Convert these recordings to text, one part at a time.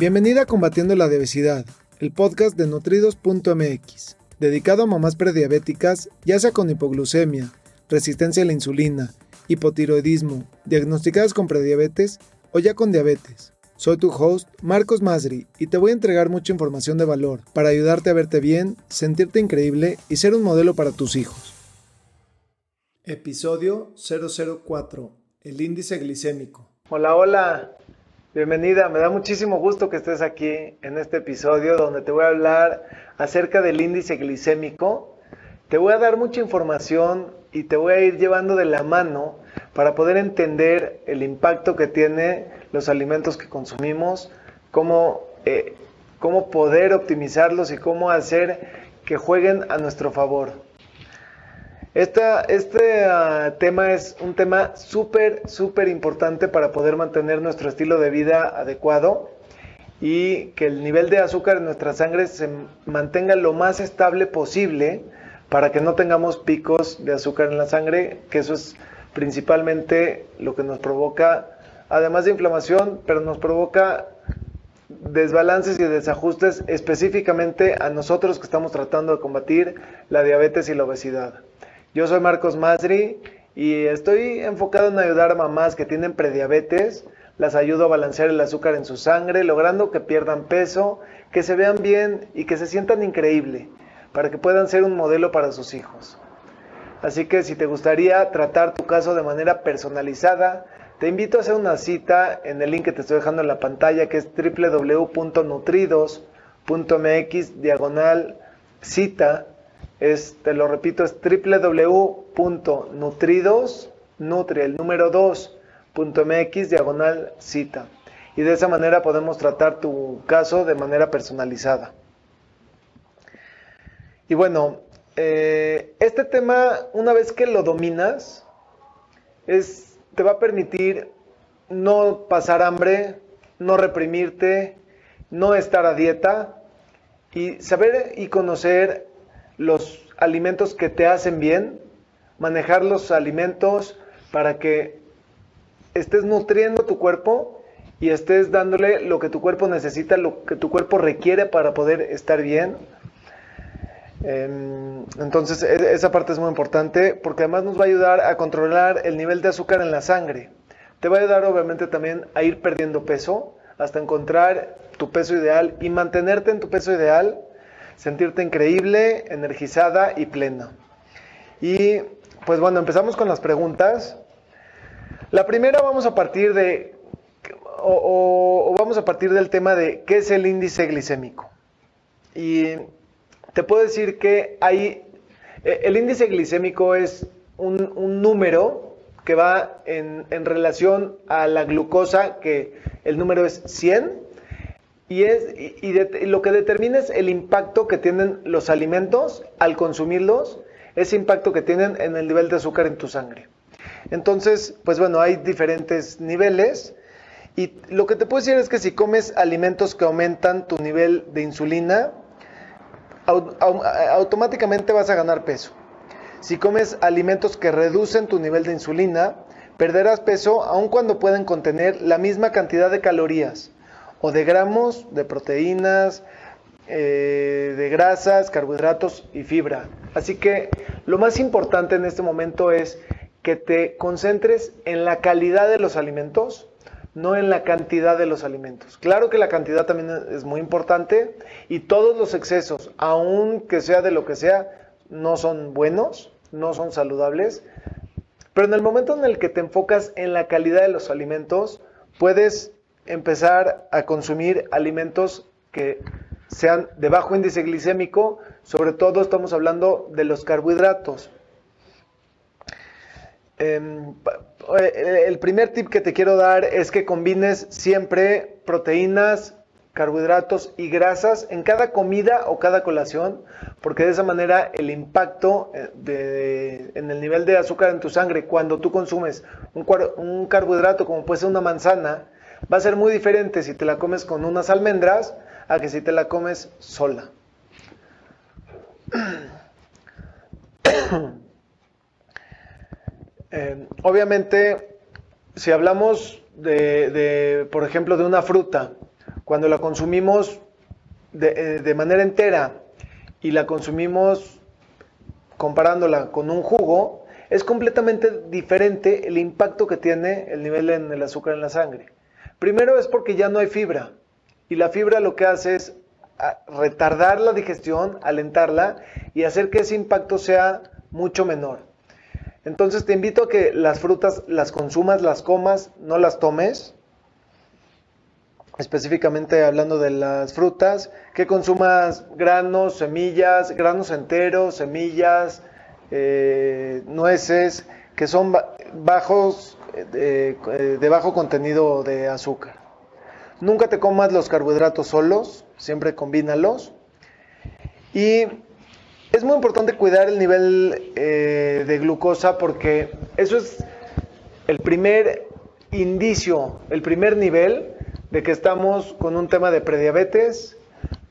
Bienvenida a Combatiendo la Obesidad, el podcast de nutridos.mx, dedicado a mamás prediabéticas, ya sea con hipoglucemia, resistencia a la insulina, hipotiroidismo, diagnosticadas con prediabetes o ya con diabetes. Soy tu host, Marcos Masri, y te voy a entregar mucha información de valor para ayudarte a verte bien, sentirte increíble y ser un modelo para tus hijos. Episodio 004. El índice glicémico. Hola, hola. Bienvenida, me da muchísimo gusto que estés aquí en este episodio donde te voy a hablar acerca del índice glicémico. Te voy a dar mucha información y te voy a ir llevando de la mano para poder entender el impacto que tiene los alimentos que consumimos, cómo, eh, cómo poder optimizarlos y cómo hacer que jueguen a nuestro favor este ah, tema es un tema súper, súper importante para poder mantener nuestro estilo de vida adecuado y que el nivel de azúcar en nuestra sangre se mantenga lo más estable posible para que no tengamos picos de azúcar en la sangre, que eso es principalmente lo que nos provoca, además de inflamación, pero nos provoca desbalances y desajustes específicamente a nosotros que estamos tratando de combatir la diabetes y la obesidad. Yo soy Marcos Masri y estoy enfocado en ayudar a mamás que tienen prediabetes. Las ayudo a balancear el azúcar en su sangre, logrando que pierdan peso, que se vean bien y que se sientan increíble, para que puedan ser un modelo para sus hijos. Así que si te gustaría tratar tu caso de manera personalizada, te invito a hacer una cita en el link que te estoy dejando en la pantalla, que es www.nutridos.mx diagonal cita te lo repito, es www.nutridos, nutri, el número 2.mx, diagonal cita. Y de esa manera podemos tratar tu caso de manera personalizada. Y bueno, eh, este tema, una vez que lo dominas, es, te va a permitir no pasar hambre, no reprimirte, no estar a dieta y saber y conocer los alimentos que te hacen bien, manejar los alimentos para que estés nutriendo tu cuerpo y estés dándole lo que tu cuerpo necesita, lo que tu cuerpo requiere para poder estar bien. Em, entonces e, esa parte es muy importante porque además nos va a ayudar a controlar el nivel de azúcar en la sangre. Te va a ayudar obviamente también a ir perdiendo peso hasta encontrar tu peso ideal y mantenerte en tu peso ideal sentirte increíble, energizada y plena. Y pues bueno, empezamos con las preguntas. La primera vamos a partir de, o, vamos a partir del tema de qué es el índice glicémico. Y te puedo decir que hay, eh, el índice glicémico es un, número que va en, en, relación a la glucosa, que el número es 100, y, es, y, lo que determina es el impacto que tienen los alimentos al consumirlos, ese impacto que tienen en el nivel de azúcar en tu sangre. Entonces, pues bueno, hay diferentes niveles. Y lo que te puedo decir es que si comes alimentos que aumentan tu nivel de insulina, automáticamente vas a ganar peso. Si comes alimentos que reducen tu nivel de insulina, perderás peso aun cuando pueden contener la misma cantidad de calorías o de gramos de proteínas, eh, de grasas, carbohidratos y fibra. Así que lo más importante en este momento es que te concentres en la calidad de los alimentos, no en la cantidad de los alimentos. Claro que la cantidad también es muy importante y todos los excesos, aunque sea de lo que sea, no son buenos, no son saludables. Pero en el momento en el que te enfocas en la calidad de los alimentos, puedes empezar a consumir alimentos que sean de bajo índice glicémico, sobre todo estamos hablando de los carbohidratos. Em, el primer tip que te quiero dar es que combines siempre proteínas, carbohidratos y grasas en cada comida o cada colación, porque de esa manera el impacto eh, en el nivel de azúcar en tu sangre cuando tú consumes un, un carbohidrato como puede ser una manzana, va a ser muy diferente si te la comes con unas almendras a que si te la comes sola. Eh, obviamente, si hablamos de, por ejemplo, de una fruta, cuando la consumimos de, de manera entera y la consumimos comparándola con un jugo, es completamente diferente el impacto que tiene el nivel en el azúcar en la sangre. Primero es porque ya no hay fibra y la fibra lo que hace es retardar la digestión, alentarla y hacer que ese impacto sea mucho menor. Entonces te invito a que las frutas las consumas, las comas, no las tomes. Específicamente hablando de las frutas, que consumas granos, semillas, granos enteros, semillas, eh, nueces, que son bajos, eh, de bajo contenido de azúcar. Nunca te comas los carbohidratos solos, siempre combínalos. Y es muy importante cuidar el nivel eh, de glucosa porque eso es el primer indicio, el primer nivel de que estamos con un tema de prediabetes,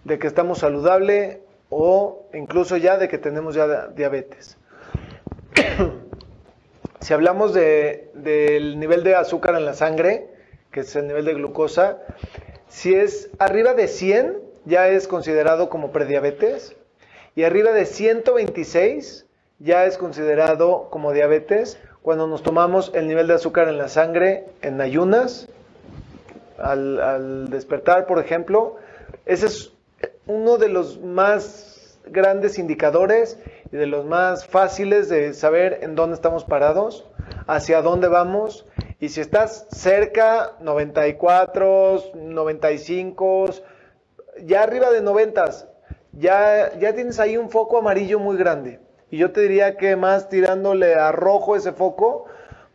de que estamos saludable o incluso ya de que tenemos ya diabetes. Si hablamos del nivel de azúcar en la sangre, que es el nivel de glucosa, si es arriba de 100, ya es considerado como prediabetes, y arriba de 126 ya es considerado como diabetes cuando nos tomamos el nivel de azúcar en la sangre en ayunas, al, al despertar, por ejemplo. Ese es uno de los más grandes indicadores y de los más fáciles de saber en dónde estamos parados, hacia dónde vamos y si estás cerca, 94, 95, ya arriba de 90, ya, ya tienes ahí un foco amarillo muy grande. Y yo te diría que más tirándole a rojo ese foco,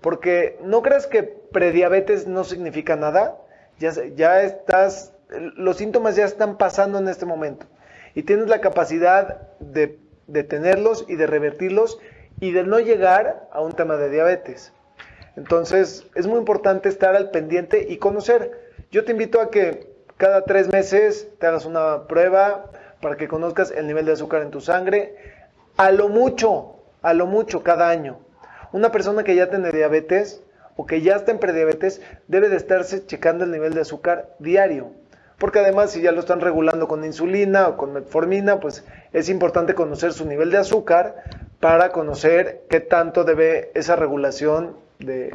porque no crees que prediabetes no significa nada. Ya, ya estás, los síntomas ya están pasando en este momento. Y tienes la capacidad de detenerlos y de revertirlos y de no llegar a un tema de diabetes. Entonces, es muy importante estar al pendiente y conocer. Yo te invito a que cada tres meses te hagas una prueba para que conozcas el nivel de azúcar en tu sangre. A lo mucho, a lo mucho cada año. Una persona que ya tiene diabetes o que ya está en prediabetes debe de estarse checando el nivel de azúcar diario. Porque además si ya lo están regulando con insulina o con metformina, pues es importante conocer su nivel de azúcar para conocer qué tanto debe esa regulación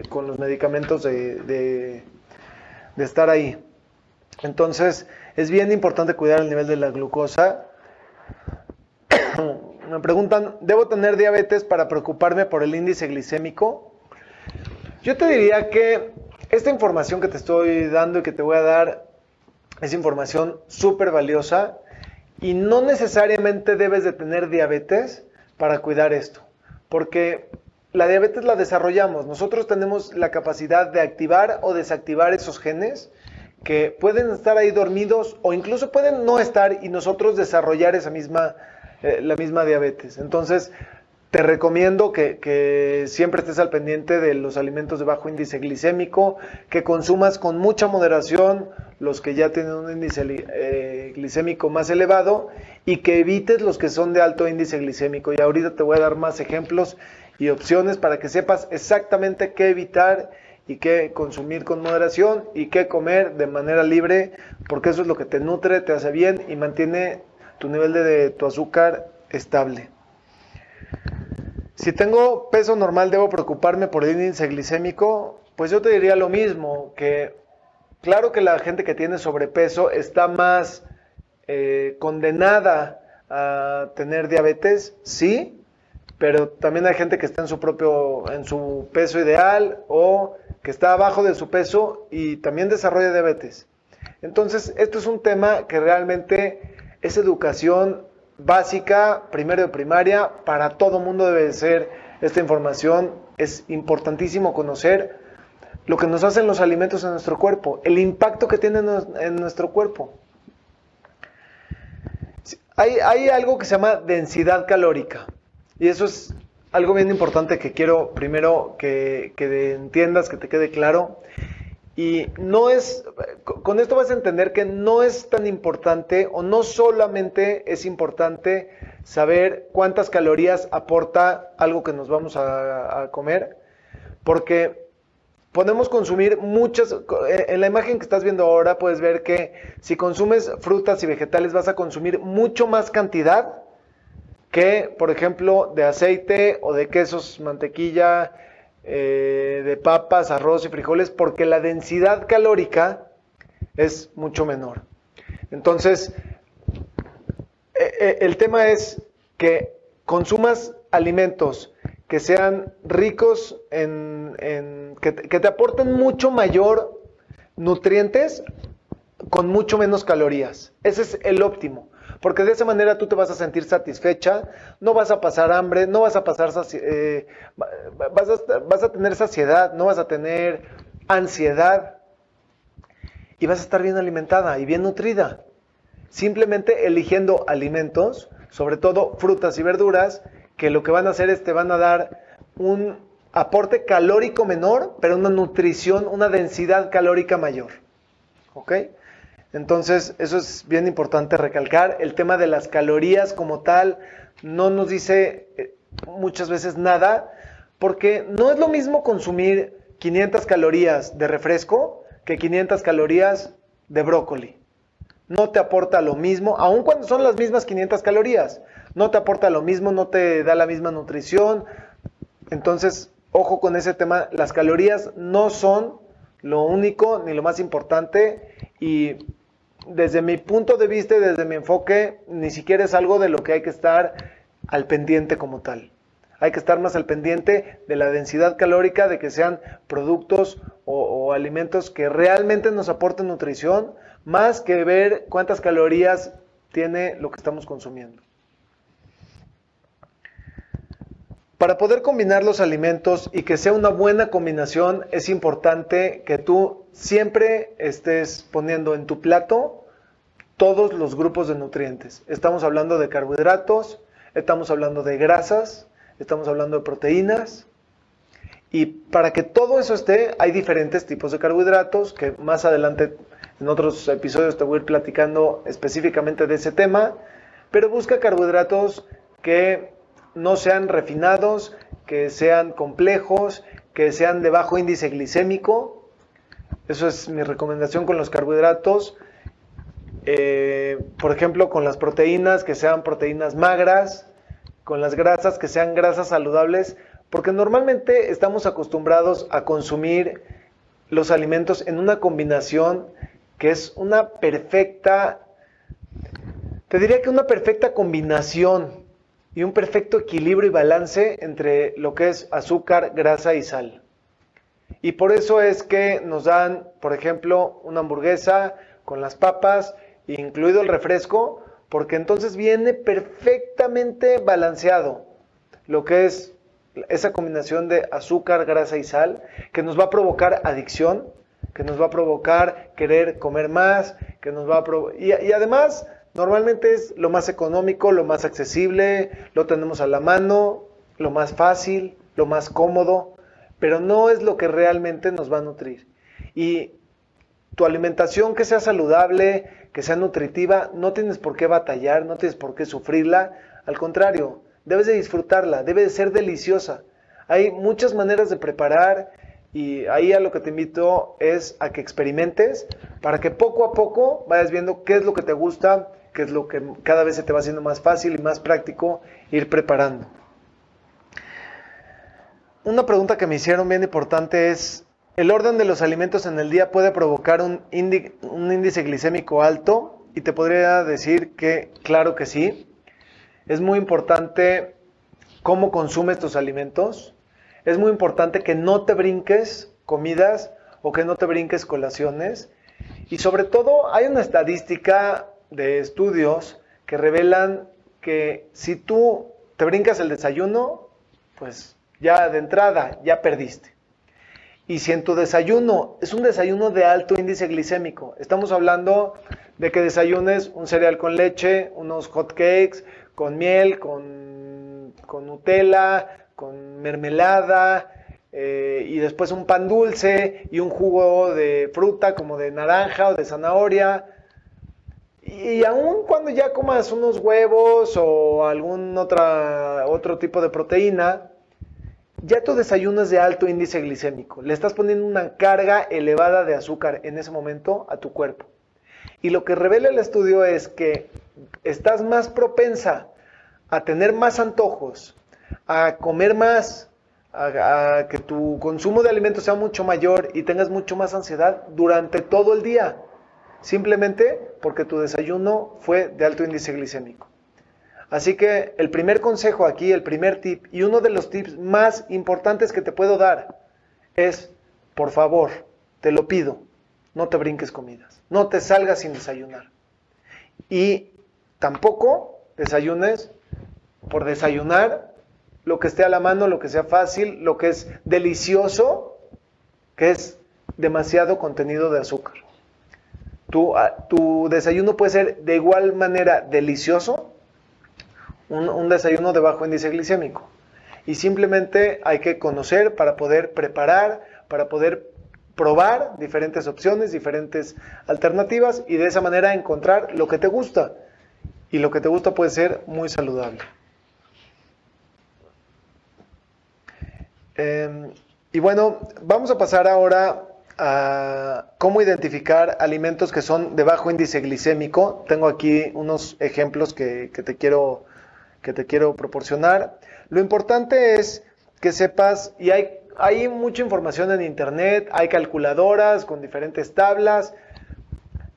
con los medicamentos de, estar ahí. Entonces, es bien importante cuidar el nivel de la glucosa. Me preguntan, ¿debo tener diabetes para preocuparme por el índice glicémico? Yo te diría que esta información que te estoy dando y que te voy a dar es información súper valiosa y no necesariamente debes de tener diabetes para cuidar esto, porque la diabetes la desarrollamos. Nosotros tenemos la capacidad de activar o desactivar esos genes que pueden estar ahí dormidos o incluso pueden no estar y nosotros desarrollar esa misma, eh, la misma diabetes. Entonces, te recomiendo que, siempre estés al pendiente de los alimentos de bajo índice glicémico, que consumas con mucha moderación los que ya tienen un índice eh, glicémico más elevado y que evites los que son de alto índice glicémico. Y ahorita te voy a dar más ejemplos y opciones para que sepas exactamente qué evitar y qué consumir con moderación y qué comer de manera libre, porque eso es lo que te nutre, te hace bien y mantiene tu nivel de, tu azúcar estable. Si tengo peso normal, ¿debo preocuparme por el índice glicémico? Pues yo te diría lo mismo, que claro que la gente que tiene sobrepeso está más eh, condenada a tener diabetes, sí, pero también hay gente que está en su propio, en su peso ideal o que está abajo de su peso y también desarrolla diabetes. Entonces, esto es un tema que realmente es educación básica, primero de primaria, para todo mundo debe ser esta información. Es importantísimo conocer lo que nos hacen los alimentos en nuestro cuerpo, el impacto que tienen en nuestro cuerpo. Hay, hay algo que se llama densidad calórica. Y eso es algo bien importante que quiero primero que, entiendas, que te quede claro. Y no es, con esto vas a entender que no es tan importante o no solamente es importante saber cuántas calorías aporta algo que nos vamos a, a comer, porque podemos consumir muchas, eh, en la imagen que estás viendo ahora puedes ver que si consumes frutas y vegetales vas a consumir mucho más cantidad que, por ejemplo, de aceite o de quesos, mantequilla, eh, de papas, arroz y frijoles, porque la densidad calórica es mucho menor. Entonces, eh, el tema es que consumas alimentos que sean ricos en, que, te aporten mucho mayor nutrientes con mucho menos calorías. Ese es el óptimo. Porque de esa manera tú te vas a sentir satisfecha, no vas a pasar hambre, no vas a pasar, eh, vas, a, tener saciedad, no vas a tener ansiedad y vas a estar bien alimentada y bien nutrida. Simplemente eligiendo alimentos, sobre todo frutas y verduras, que lo que van a hacer es te van a dar un aporte calórico menor, pero una nutrición, una densidad calórica mayor. ¿Ok? Entonces, eso es bien importante recalcar. El tema de las calorías como tal no nos dice eh, muchas veces nada, porque no es lo mismo consumir 500 calorías de refresco que 500 calorías de brócoli. No te aporta lo mismo, aun cuando son las mismas 500 calorías no te aporta lo mismo, no te da la misma nutrición. Entonces, ojo con ese tema, las calorías no son lo único ni lo más importante y desde mi punto de vista y desde mi enfoque, ni siquiera es algo de lo que hay que estar al pendiente como tal. Hay que estar más al pendiente de la densidad calórica, de que sean productos o, o alimentos que realmente nos aporten nutrición, más que ver cuántas calorías tiene lo que estamos consumiendo. Para poder combinar los alimentos y que sea una buena combinación, es importante que tú siempre estés poniendo en tu plato todos los grupos de nutrientes. Estamos hablando de carbohidratos, estamos hablando de grasas, estamos hablando de proteínas. Y para que todo eso esté, hay diferentes tipos de carbohidratos que más adelante en otros episodios te voy a ir platicando específicamente de ese tema. Pero busca carbohidratos que no sean refinados, que sean complejos, que sean de bajo índice glicémico. Eso es mi recomendación con los carbohidratos. Eh, por ejemplo, con las proteínas, que sean proteínas magras, con las grasas, que sean grasas saludables, porque normalmente estamos acostumbrados a consumir los alimentos en una combinación que es una perfecta, te diría que una perfecta combinación y un perfecto equilibrio y balance entre lo que es azúcar, grasa y sal. Y por eso es que nos dan, por ejemplo, una hamburguesa con las papas, incluido el refresco, porque entonces viene perfectamente balanceado lo que es esa combinación de azúcar, grasa y sal, que nos va a provocar adicción, que nos va a provocar querer comer más, que nos va a y, y además Normalmente es lo más económico, lo más accesible, lo tenemos a la mano, lo más fácil, lo más cómodo, pero no es lo que realmente nos va a nutrir. Y tu alimentación que sea saludable, que sea nutritiva, no tienes por qué batallar, no tienes por qué sufrirla, al contrario, debes de disfrutarla, debe de ser deliciosa. Hay muchas maneras de preparar y ahí a lo que te invito es a que experimentes para que poco a poco vayas viendo qué es lo que te gusta, que es lo que cada vez se te va haciendo más fácil y más práctico ir preparando. Una pregunta que me hicieron bien importante es, ¿el orden de los alimentos en el día puede provocar un, índice glicémico alto? Y te podría decir que claro que sí. Es muy importante cómo consumes tus alimentos. Es muy importante que no te brinques comidas o que no te brinques colaciones. Y sobre todo hay una estadística de estudios que revelan que si tú te brincas el desayuno, pues ya de entrada ya perdiste. Y si en tu desayuno es un desayuno de alto índice glicémico, estamos hablando de que desayunes un cereal con leche, unos hot cakes, con miel, con, Nutella, con mermelada, eh, y después un pan dulce y un jugo de fruta como de naranja o de zanahoria, y aún cuando ya comas unos huevos o algún otra, otro tipo de proteína, ya tu desayuno es de alto índice glicémico. Le estás poniendo una carga elevada de azúcar en ese momento a tu cuerpo. Y lo que revela el estudio es que estás más propensa a tener más antojos, a comer más, a, que tu consumo de alimentos sea mucho mayor y tengas mucho más ansiedad durante todo el día. Simplemente porque tu desayuno fue de alto índice glicémico. Así que el primer consejo aquí, el primer tip y uno de los tips más importantes que te puedo dar es, por favor, te lo pido, no te brinques comidas, no te salgas sin desayunar. Y tampoco desayunes por desayunar lo que esté a la mano, lo que sea fácil, lo que es delicioso, que es demasiado contenido de azúcar. Tu, ah, tu desayuno puede ser de igual manera delicioso, un, un desayuno de bajo índice glicémico. Y simplemente hay que conocer para poder preparar, para poder probar diferentes opciones, diferentes alternativas y de esa manera encontrar lo que te gusta. Y lo que te gusta puede ser muy saludable. Em, y bueno, vamos a pasar ahora a cómo identificar alimentos que son de bajo índice glicémico. Tengo aquí unos ejemplos que, te, quiero, que te quiero proporcionar. Lo importante es que sepas, y hay, hay mucha información en internet, hay calculadoras con diferentes tablas.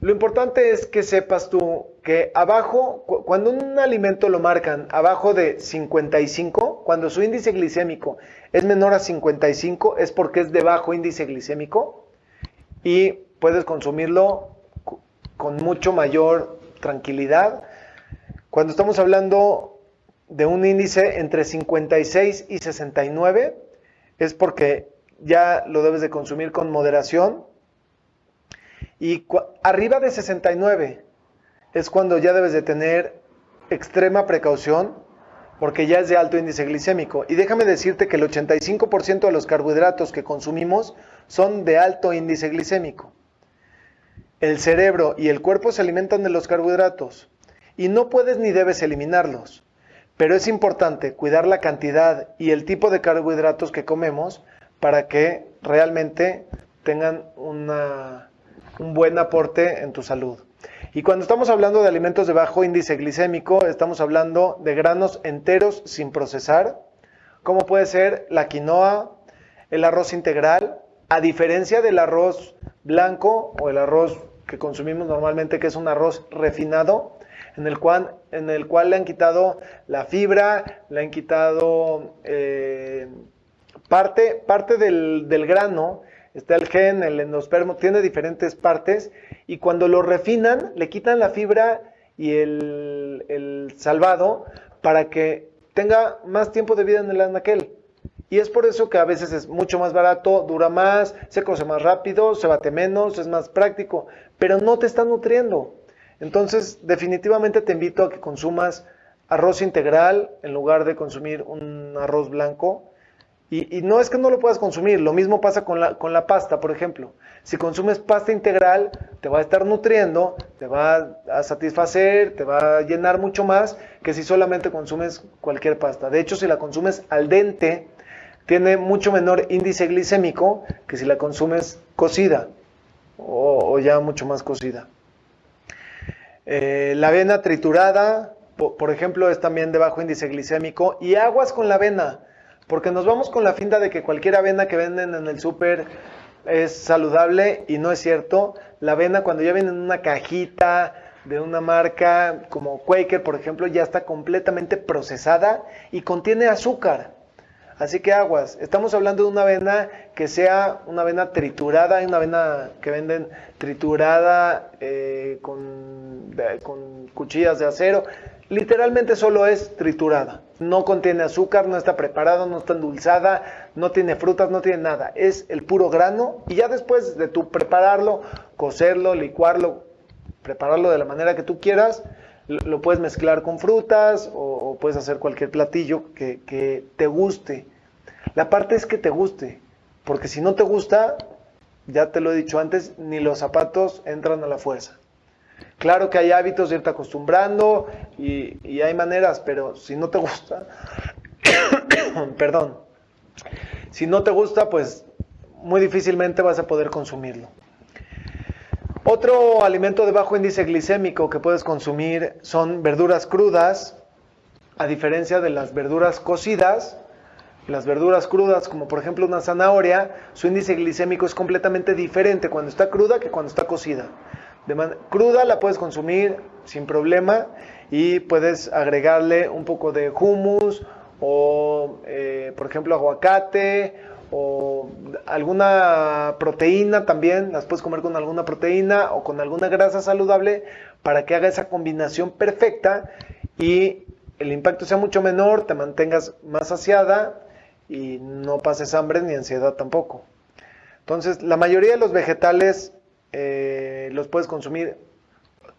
Lo importante es que sepas tú que abajo, cuando un alimento lo marcan abajo de 55, cuando su índice glicémico es menor a 55 es porque es de bajo índice glicémico y puedes consumirlo con mucho mayor tranquilidad. Cuando estamos hablando de un índice entre 56 y 69 es porque ya lo debes de consumir con moderación. Y arriba de 69 es cuando ya debes de tener extrema precaución porque ya es de alto índice glicémico. Y déjame decirte que el 85% de los carbohidratos que consumimos son de alto índice glicémico. El cerebro y el cuerpo se alimentan de los carbohidratos y no puedes ni debes eliminarlos. Pero es importante cuidar la cantidad y el tipo de carbohidratos que comemos para que realmente tengan un buen aporte en tu salud. Y cuando estamos hablando de alimentos de bajo índice glicémico, estamos hablando de granos enteros sin procesar, como puede ser la quinoa, el arroz integral, a diferencia del arroz blanco o el arroz que consumimos normalmente, que es un arroz refinado, en el cual, en el cual le han quitado la fibra, le han quitado eh, parte, parte del, del grano está el gen, el endospermo, tiene diferentes partes y cuando lo refinan le quitan la fibra y el, salvado para que tenga más tiempo de vida en el anaquel. Y es por eso que a veces es mucho más barato, dura más, se coce más rápido, se bate menos, es más práctico, pero no te está nutriendo. Entonces, definitivamente te invito a que consumas arroz integral en lugar de consumir un arroz blanco y, no es que no lo puedas consumir, lo mismo pasa con la, con la pasta, por ejemplo. Si consumes pasta integral, te va a estar nutriendo, te va a satisfacer, te va a llenar mucho más que si solamente consumes cualquier pasta. De hecho, si la consumes al dente, tiene mucho menor índice glicémico que si la consumes cocida o, ya mucho más cocida. Eh, la avena triturada, por ejemplo, es también de bajo índice glicémico. Y aguas con la avena. Porque nos vamos con la finta de que cualquier avena que venden en el súper es saludable y no es cierto. La avena cuando ya viene en una cajita de una marca como Quaker, por ejemplo, ya está completamente procesada y contiene azúcar. Así que aguas, estamos hablando de una avena que sea una avena triturada, una avena que venden triturada eh, con, cuchillas de acero, literalmente solo es triturada. No contiene azúcar, no está preparada, no está endulzada, no tiene frutas, no tiene nada. Es el puro grano y ya después de tú prepararlo, cocerlo, licuarlo, prepararlo de la manera que tú quieras, lo puedes mezclar con frutas o, puedes hacer cualquier platillo que, te guste. La parte es que te guste, porque si no te gusta, ya te lo he dicho antes, ni los zapatos entran a la fuerza. Claro que hay hábitos de irte acostumbrando y, hay maneras, pero si no te gusta, perdón, Si no te gusta, pues muy difícilmente vas a poder consumirlo. Otro alimento de bajo índice glicémico que puedes consumir son verduras crudas, a diferencia de las verduras cocidas. Las verduras crudas, como por ejemplo una zanahoria, su índice glicémico es completamente diferente cuando está cruda que cuando está cocida. Cruda la puedes consumir sin problema y puedes agregarle un poco de hummus o, eh, por ejemplo, aguacate o alguna proteína también, las puedes comer con alguna proteína o con alguna grasa saludable para que haga esa combinación perfecta y el impacto sea mucho menor, te mantengas más saciada y no pases hambre ni ansiedad tampoco. Entonces, la mayoría de los vegetales eh, los puedes consumir.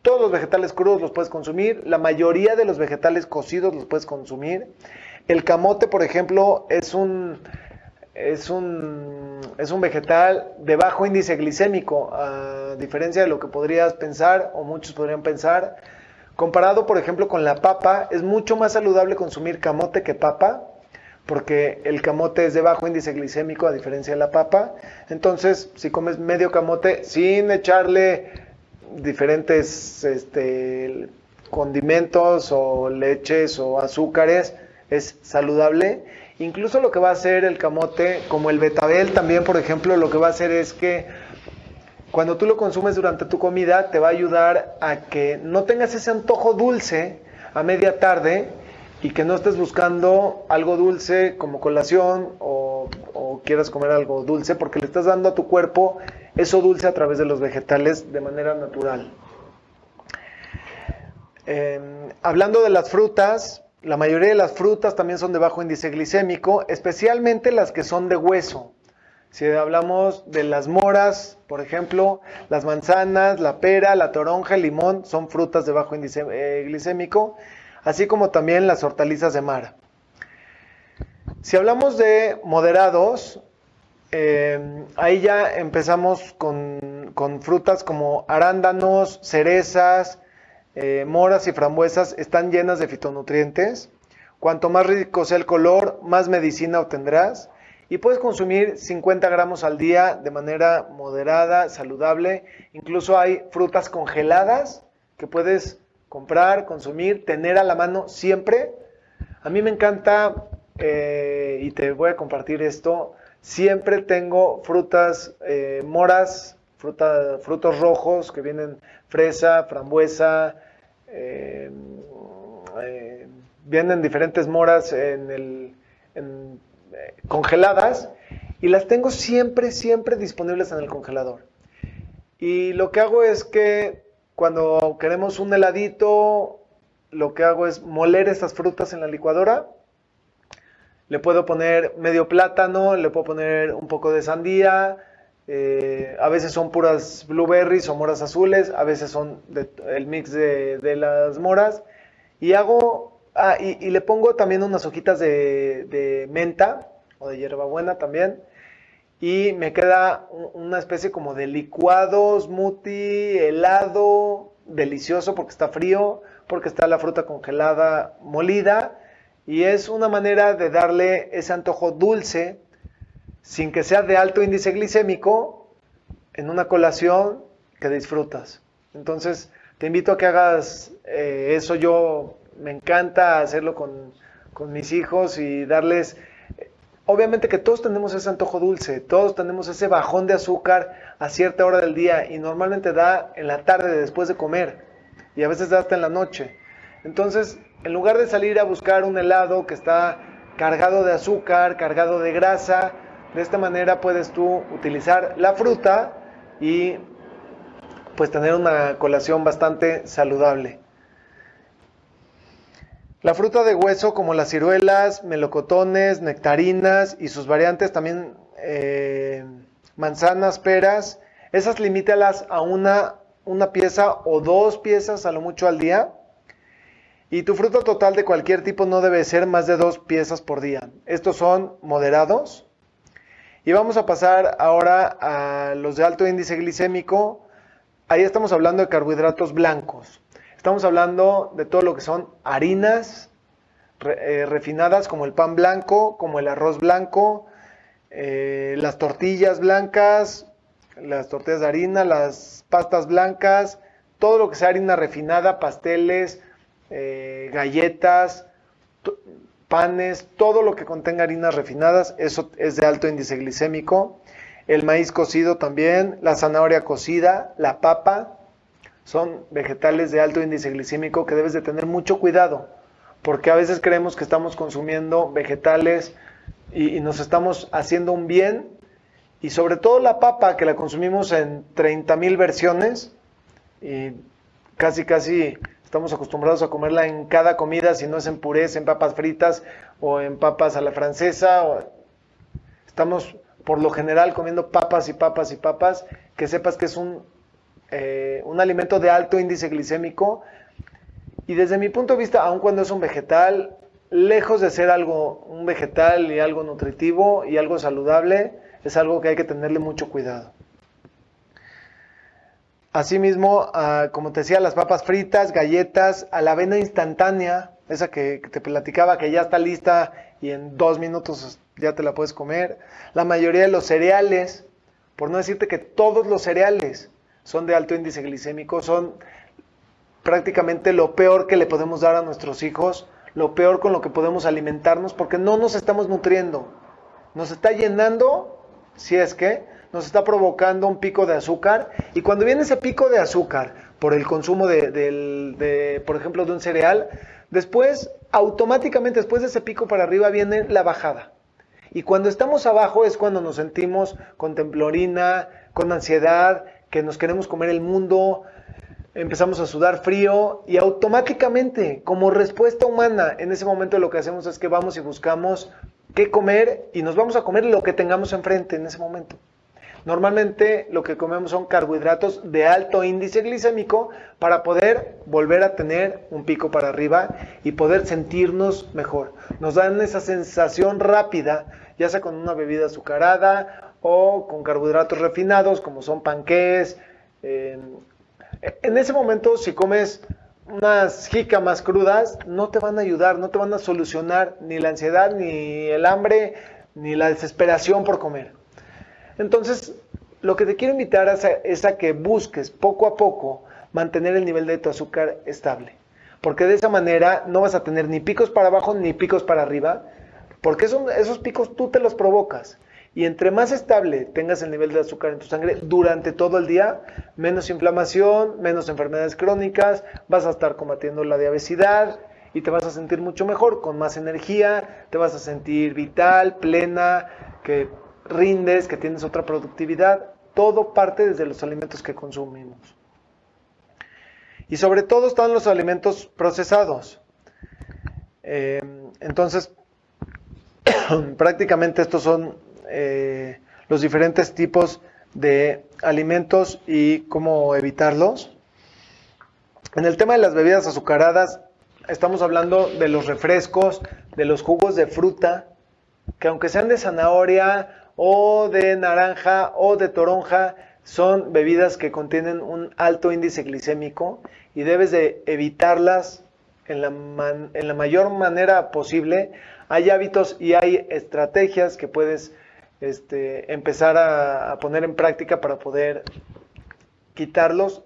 Todos los vegetales crudos los puedes consumir. La mayoría de los vegetales cocidos los puedes consumir. El camote, por ejemplo, es un, es un, es un vegetal de bajo índice glicémico, a diferencia de lo que podrías pensar o muchos podrían pensar. Comparado, por ejemplo, con la papa, es mucho más saludable consumir camote que papa, porque el camote es de bajo índice glicémico a diferencia de la papa. Entonces, si comes medio camote sin echarle diferentes este, condimentos o leches o azúcares, es saludable. Incluso lo que va a hacer el camote, como el betabel también, por ejemplo, lo que va a hacer es que cuando tú lo consumes durante tu comida, te va a ayudar a que no tengas ese antojo dulce a media tarde y que no estés buscando algo dulce como colación o, quieras comer algo dulce, porque le estás dando a tu cuerpo eso dulce a través de los vegetales de manera natural. Em, hablando de las frutas, la mayoría de las frutas también son de bajo índice glicémico, especialmente las que son de hueso. Si hablamos de las moras, por ejemplo, las manzanas, la pera, la toronja, el limón, son frutas de bajo índice eh, glicémico así como también las hortalizas de mar. Si hablamos de moderados, eh, ahí ya empezamos con, frutas como arándanos, cerezas, eh, moras y frambuesas, están llenas de fitonutrientes. Cuanto más rico sea el color, más medicina obtendrás. Y puedes consumir 50 gramos al día de manera moderada, saludable. Incluso hay frutas congeladas que puedes comprar, consumir, tener a la mano siempre. A mí me encanta, eh, y te voy a compartir esto, siempre tengo frutas eh, moras, frutos rojos que vienen fresa, frambuesa, eh, vienen diferentes moras en el, congeladas y las tengo siempre, siempre disponibles en el congelador. Y lo que hago es que cuando queremos un heladito, lo que hago es moler estas frutas en la licuadora. Le puedo poner medio plátano, le puedo poner un poco de sandía. Eh, a veces son puras blueberries o moras azules, a veces son el mix de, las moras. Y hago, ah, y, le pongo también unas hojitas de, de menta o de hierbabuena también y me queda una especie como de licuado, smoothie, helado, delicioso porque está frío, porque está la fruta congelada molida y es una manera de darle ese antojo dulce sin que sea de alto índice glicémico en una colación que disfrutas. Entonces te invito a que hagas eh, eso. Yo me encanta hacerlo con, con mis hijos y darles Obviamente que todos tenemos ese antojo dulce, todos tenemos ese bajón de azúcar a cierta hora del día y normalmente da en la tarde después de comer y a veces da hasta en la noche. Entonces, en lugar de salir a buscar un helado que está cargado de azúcar, cargado de grasa, de esta manera puedes tú utilizar la fruta y pues tener una colación bastante saludable. La fruta de hueso como las ciruelas, melocotones, nectarinas y sus variantes también eh, manzanas, peras, esas limítalas a una, una pieza o dos piezas a lo mucho al día. Y tu fruta total de cualquier tipo no debe ser más de dos piezas por día. Estos son moderados. Y vamos a pasar ahora a los de alto índice glicémico. Ahí estamos hablando de carbohidratos blancos. Estamos hablando de todo lo que son harinas, eh, refinadas como el pan blanco, como el arroz blanco, eh, las tortillas blancas, las tortillas de harina, las pastas blancas, todo lo que sea harina refinada, pasteles, eh, galletas, panes, todo lo que contenga harinas refinadas, eso es de alto índice glicémico. El maíz cocido también, la zanahoria cocida, la papa, son vegetales de alto índice glicémico que debes de tener mucho cuidado, porque a veces creemos que estamos consumiendo vegetales y, y nos estamos haciendo un bien, y sobre todo la papa que la consumimos en 30 mil versiones, y casi casi estamos acostumbrados a comerla en cada comida, si no es en purés, en papas fritas o en papas a la francesa. estamos por lo general comiendo papas y papas y papas, que sepas que es un, eh, un alimento de alto índice glicémico. Y desde mi punto de vista, aun cuando es un vegetal, lejos de ser algo, un vegetal y algo nutritivo y algo saludable, es algo que hay que tenerle mucho cuidado. Asimismo, ah, como te decía, las papas fritas, galletas, a la avena instantánea, esa que, te platicaba que ya está lista y en dos minutos ya te la puedes comer. La mayoría de los cereales, por no decirte que todos los cereales son de alto índice glicémico, son prácticamente lo peor que le podemos dar a nuestros hijos, lo peor con lo que podemos alimentarnos, porque no nos estamos nutriendo. Nos está llenando, si es que, nos está provocando un pico de azúcar y cuando viene ese pico de azúcar por el consumo de, por ejemplo, de un cereal, después, automáticamente después de ese pico para arriba viene la bajada. Y cuando estamos abajo es cuando nos sentimos con temblorina, con ansiedad, que nos queremos comer el mundo, empezamos a sudar frío y automáticamente, como respuesta humana, en ese momento lo que hacemos es que vamos y buscamos qué comer y nos vamos a comer lo que tengamos enfrente en ese momento. Normalmente lo que comemos son carbohidratos de alto índice glicémico para poder volver a tener un pico para arriba y poder sentirnos mejor. Nos dan esa sensación rápida, ya sea con una bebida azucarada o con carbohidratos refinados como son panqués. en ese momento si comes unas jícamas crudas no te van a ayudar, no te van a solucionar ni la ansiedad, ni el hambre, ni la desesperación por comer. Entonces, lo que te quiero invitar es a, que busques poco a poco mantener el nivel de tu azúcar estable. Porque de esa manera no vas a tener ni picos para abajo ni picos para arriba, porque esos picos tú te los provocas. Y entre más estable tengas el nivel de azúcar en tu sangre durante todo el día, menos inflamación, menos enfermedades crónicas, vas a estar combatiendo la diabetes y te vas a sentir mucho mejor, con más energía, te vas a sentir vital, plena, que rindes, que tienes otra productividad, todo parte desde los alimentos que consumimos. Y sobre todo están los alimentos procesados. Eh, entonces, prácticamente estos son eh, los diferentes tipos de alimentos y cómo evitarlos. En el tema de las bebidas azucaradas, estamos hablando de los refrescos, de los jugos de fruta, que aunque sean de zanahoria o de naranja o de toronja son bebidas que contienen un alto índice glicémico y debes de evitarlas en la, en la mayor manera posible. Hay hábitos y hay estrategias que puedes este, empezar a, a poner en práctica para poder quitarlos,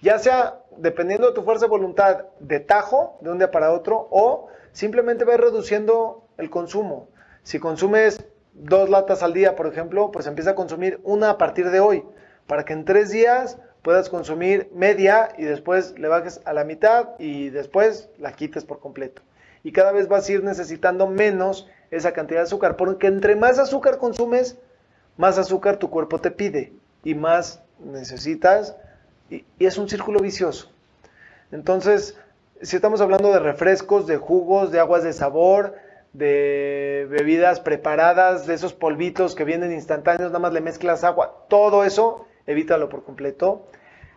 ya sea dependiendo de tu fuerza de voluntad de tajo, de un día para otro, o simplemente vas reduciendo el consumo. Si consumes dos latas al día, por ejemplo, pues empieza a consumir una a partir de hoy, para que en tres días puedas consumir media y después le bajes a la mitad y después la quites por completo. Y cada vez vas a ir necesitando menos esa cantidad de azúcar, porque entre más azúcar consumes, más azúcar tu cuerpo te pide y más necesitas y, y es un círculo vicioso. Entonces, si estamos hablando de refrescos, de jugos, de aguas de sabor, de bebidas preparadas, de esos polvitos que vienen instantáneos, nada más le mezclas agua, todo eso, evítalo por completo.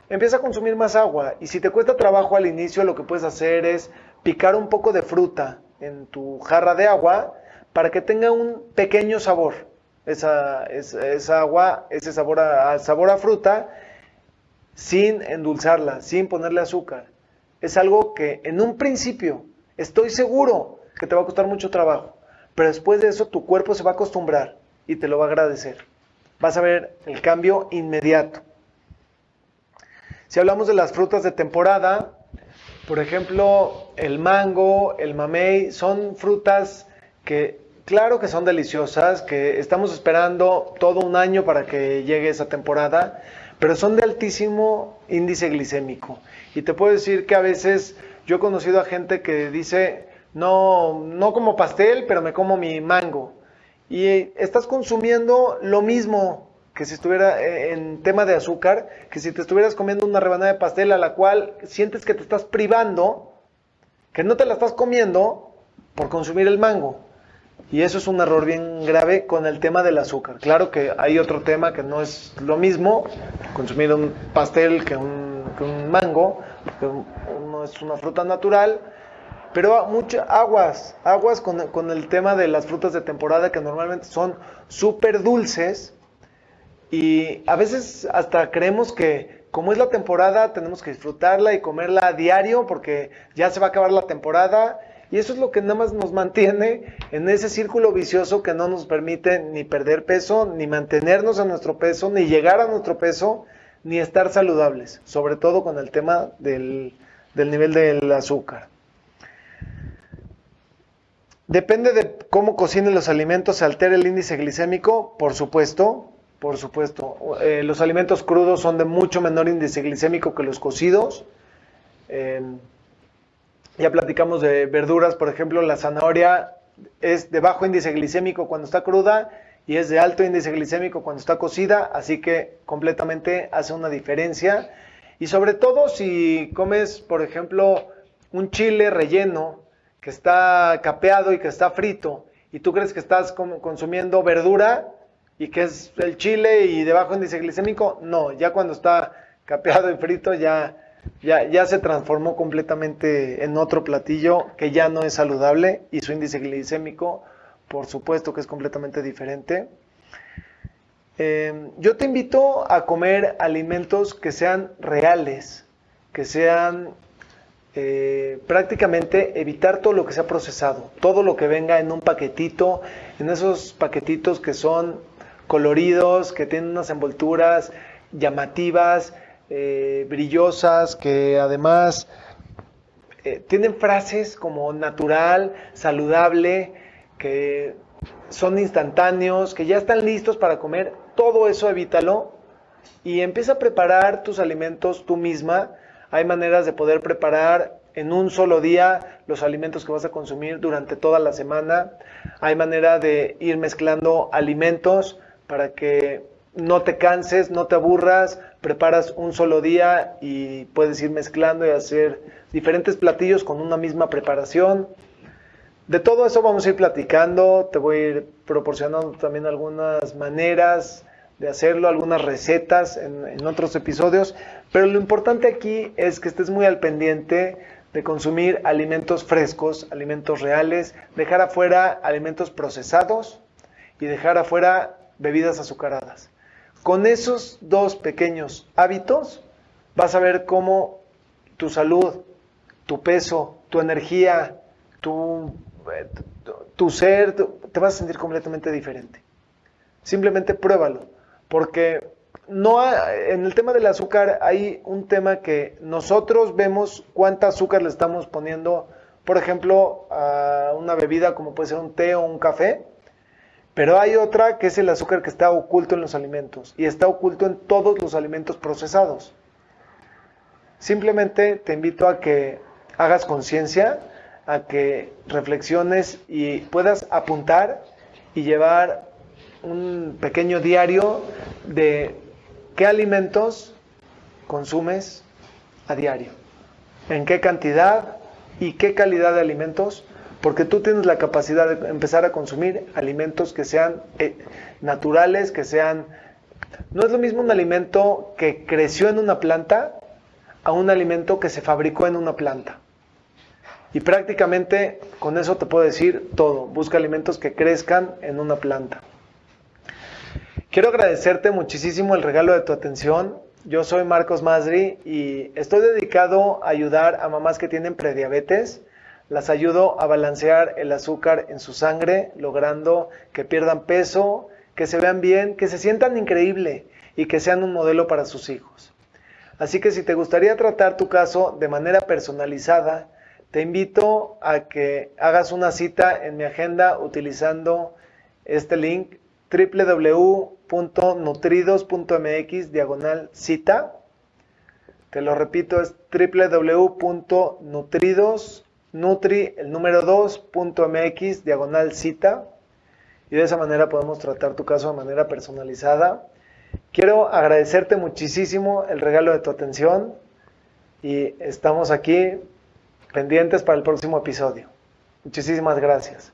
Empieza a consumir más agua y si te cuesta trabajo al inicio, lo que puedes hacer es picar un poco de fruta en tu jarra de agua para que tenga un pequeño sabor. Esa, esa, agua, ese sabor a, sabor a fruta, sin endulzarla, sin ponerle azúcar. Es algo que en un principio estoy seguro que te va a costar mucho trabajo, pero después de eso tu cuerpo se va a acostumbrar y te lo va a agradecer. Vas a ver el cambio inmediato. Si hablamos de las frutas de temporada, por ejemplo, el mango, el mamey, son frutas que claro que son deliciosas, que estamos esperando todo un año para que llegue esa temporada, pero son de altísimo índice glicémico. Y te puedo decir que a veces yo he conocido a gente que dice, no, no como pastel, pero me como mi mango. Y estás consumiendo lo mismo que si estuviera eh, en tema de azúcar, que si te estuvieras comiendo una rebanada de pastel a la cual sientes que te estás privando, que no te la estás comiendo por consumir el mango. Y eso es un error bien grave con el tema del azúcar. Claro que hay otro tema que no es lo mismo, consumir un pastel que un, mango, porque uno es una fruta natural, pero muchas aguas, aguas con, con, el tema de las frutas de temporada que normalmente son súper dulces. Y a veces hasta creemos que como es la temporada tenemos que disfrutarla y comerla a diario porque ya se va a acabar la temporada. Y eso es lo que nada más nos mantiene en ese círculo vicioso que no nos permite ni perder peso, ni mantenernos a nuestro peso, ni llegar a nuestro peso, ni estar saludables, sobre todo con el tema del, nivel del azúcar. Depende de cómo cocinen los alimentos, se altera el índice glicémico, por supuesto, por supuesto. Eh, los alimentos crudos son de mucho menor índice glicémico que los cocidos. Ya platicamos de verduras, por ejemplo, la zanahoria es de bajo índice glicémico cuando está cruda y es de alto índice glicémico cuando está cocida, así que completamente hace una diferencia. Y sobre todo si comes, por ejemplo, un chile relleno que está capeado y que está frito, y tú crees que estás consumiendo verdura y que es el chile y de bajo índice glicémico, no, ya cuando está capeado y frito ya ya, ya se transformó completamente en otro platillo que ya no es saludable y su índice glicémico, por supuesto que es completamente diferente. Em, yo te invito a comer alimentos que sean reales, que sean eh, prácticamente evitar todo lo que sea procesado, todo lo que venga en un paquetito, en esos paquetitos que son coloridos, que tienen unas envolturas llamativas, eh, brillosas, que además eh, tienen frases como natural, saludable, que son instantáneos, que ya están listos para comer, todo eso evítalo y empieza a preparar tus alimentos tú misma. Hay maneras de poder preparar en un solo día los alimentos que vas a consumir durante toda la semana. Hay manera de ir mezclando alimentos para que no te canses, no te aburras, preparas un solo día y puedes ir mezclando y hacer diferentes platillos con una misma preparación. De todo eso vamos a ir platicando, te voy a ir proporcionando también algunas maneras de hacerlo, algunas recetas en, otros episodios, pero lo importante aquí es que estés muy al pendiente de consumir alimentos frescos, alimentos reales, dejar afuera alimentos procesados y dejar afuera bebidas azucaradas. Con esos dos pequeños hábitos vas a ver cómo tu salud, tu peso, tu energía, tu, tu, ser, te vas a sentir completamente diferente. Simplemente pruébalo, porque no en el tema del azúcar hay un tema que nosotros vemos cuánta azúcar le estamos poniendo, por ejemplo, a una bebida como puede ser un té o un café, pero hay otra que es el azúcar que está oculto en los alimentos y está oculto en todos los alimentos procesados. Simplemente te invito a que hagas conciencia, a que reflexiones y puedas apuntar y llevar un pequeño diario de qué alimentos consumes a diario, en qué cantidad y qué calidad de alimentos porque tú tienes la capacidad de empezar a consumir alimentos que sean eh, naturales, que sean... No es lo mismo un alimento que creció en una planta a un alimento que se fabricó en una planta. Y prácticamente con eso te puedo decir todo. Busca alimentos que crezcan en una planta. Quiero agradecerte muchísimo el regalo de tu atención. Yo soy Marcos Masri y estoy dedicado a ayudar a mamás que tienen prediabetes las ayudo a balancear el azúcar en su sangre, logrando que pierdan peso, que se vean bien, que se sientan increíble y que sean un modelo para sus hijos. Así que si te gustaría tratar tu caso de manera personalizada, te invito a que hagas una cita en mi agenda utilizando este link www.nutridos.mx diagonal cita. Te lo repito, es www.nutridos, nutri, el número 2.mx diagonal cita. Y de esa manera podemos tratar tu caso de manera personalizada. Quiero agradecerte muchísimo el regalo de tu atención y estamos aquí pendientes para el próximo episodio. Muchísimas gracias.